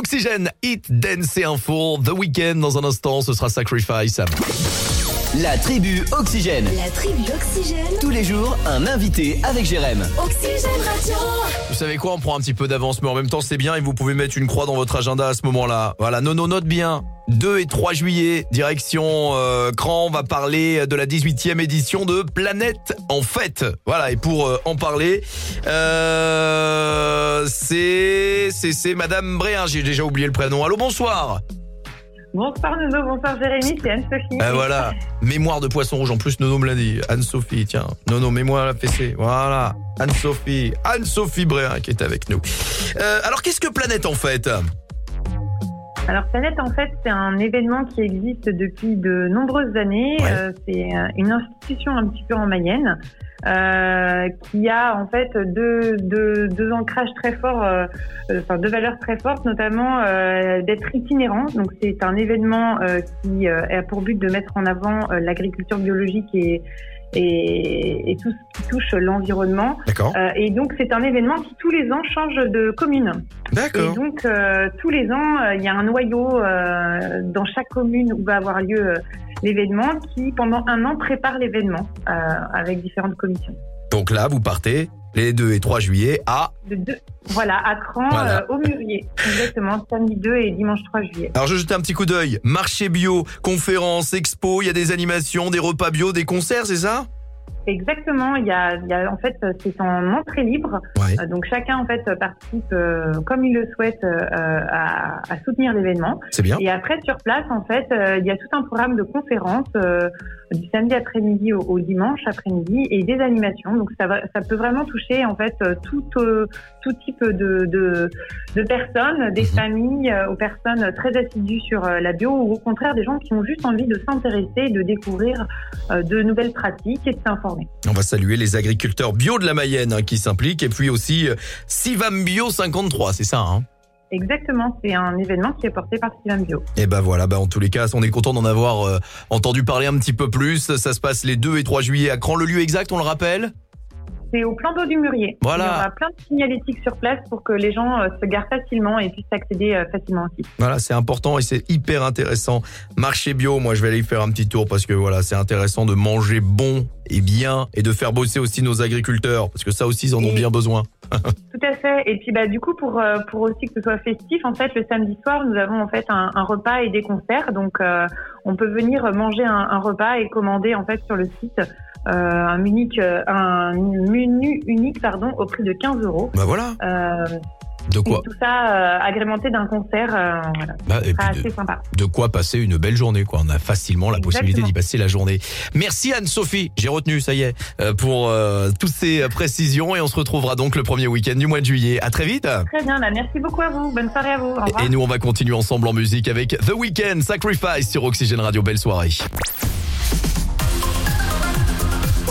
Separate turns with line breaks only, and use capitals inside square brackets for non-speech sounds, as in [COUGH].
Oxygène, Hit, Dance et Info. The Weekend dans un instant, ce sera Sacrifice.
La tribu Oxygène.
La tribu Oxygène.
Tous les jours, un invité avec Jérém.
Oxygène Radio.
Vous savez quoi, on prend un petit peu d'avance, mais en même temps c'est bien et vous pouvez mettre une croix dans votre agenda à ce moment-là. Voilà, Nono note bien. 2 et 3 juillet, direction euh, Cran, on va parler de la 18e édition de Planète en fête. Voilà, et pour euh, en parler, euh, c'est c'est c'est Madame Bréin, j'ai déjà oublié le prénom. Allô, bonsoir.
Bonsoir Nono, bonsoir Jérémy, c'est Anne-Sophie.
Ben voilà, mémoire de poisson rouge. En plus, Nono me l'a dit. Anne-Sophie, tiens. Nono, mets-moi la fessée. Voilà. Anne-Sophie. Anne-Sophie Bréin qui est avec nous. Euh, alors, qu'est-ce que Planète en fait?
Alors Planète, en fait, c'est un événement qui existe depuis de nombreuses années.
Ouais.
Euh, c'est euh, une institution un petit peu en Mayenne euh, qui a en fait deux, deux, deux ancrages très forts, euh, enfin deux valeurs très fortes, notamment euh, d'être itinérant. Donc c'est un événement qui a pour but de mettre en avant l'agriculture biologique et, et, et tout ce qui touche l'environnement.
D'accord.
Euh, et donc c'est un événement qui tous les ans change de commune. Et
D'accord.
donc, euh, tous les ans, euh, il y a un noyau euh, dans chaque commune où va avoir lieu l'événement qui, pendant un an, prépare l'événement avec différentes commissions.
Donc là, vous partez les 2 et 3 juillet à...
De deux, voilà, à Cran,
Voilà.
euh, au Mûrier. Exactement, samedi 2 et dimanche 3 juillet.
Alors, je jette un petit coup d'œil. Marché bio, conférences, expo, il y a des animations, des repas bio, des concerts, c'est ça?
Exactement, il y a, il y a en fait, c'est en entrée libre.
Ouais.
Euh, Donc chacun en fait participe euh, comme il le souhaite euh, à, à soutenir l'événement.
C'est bien.
Et après, sur place, en fait, euh, il y a tout un programme de conférences du samedi après-midi au, au dimanche après-midi et des animations. Donc, ça, va, ça peut vraiment toucher en fait tout, tout type de, de, de personnes, des
Mhm.
familles, aux personnes très assidues sur la bio ou au contraire des gens qui ont juste envie de s'intéresser, de découvrir de nouvelles pratiques et de s'informer.
On va saluer les agriculteurs bio de la Mayenne hein, qui s'impliquent et puis aussi euh, Sivam Bio 53, c'est ça hein?
Exactement, c'est un événement qui est porté par Sylvain Bio.
Et ben voilà, bah en tous les cas, on est content d'en avoir euh, entendu parler un petit peu plus. Ça se passe les 2 et 3 juillet à Cran. Le lieu exact, on le rappelle?
C'est au plan d'eau du Mûrier.
Voilà.
Il y aura plein de signalétiques sur place pour que les gens euh, se garent facilement et puissent accéder euh, facilement aussi.
Voilà, c'est important et c'est hyper intéressant. Marché bio, moi je vais aller y faire un petit tour parce que voilà, c'est intéressant de manger bon et bien et de faire bosser aussi nos agriculteurs parce que ça aussi ils en ont
Et-
bien besoin. [LAUGHS]
Tout à fait. Et puis bah du coup pour euh, pour aussi que ce soit festif, en fait le samedi soir nous avons en fait un, un repas et des concerts. Donc euh, on peut venir manger un, un repas et commander en fait sur le site euh, un unique euh, un menu unique pardon au prix de 15 euros.
Bah voilà,
Euh,
de
et
quoi
tout ça euh, agrémenté d'un concert. euh, voilà,
bah, et puis de,
assez sympa.
de quoi passer une belle journée quoi. On a facilement la possibilité d'y passer la journée. Merci Anne-Sophie, j'ai retenu ça y est pour euh, toutes ces précisions et on se retrouvera donc le premier week-end du mois de juillet. À très vite.
Très bien. Bah, merci beaucoup à vous. Bonne soirée à vous. Au revoir.
Et nous, on va continuer ensemble en musique avec The Weeknd, Sacrifice sur Oxygène Radio. Belle soirée.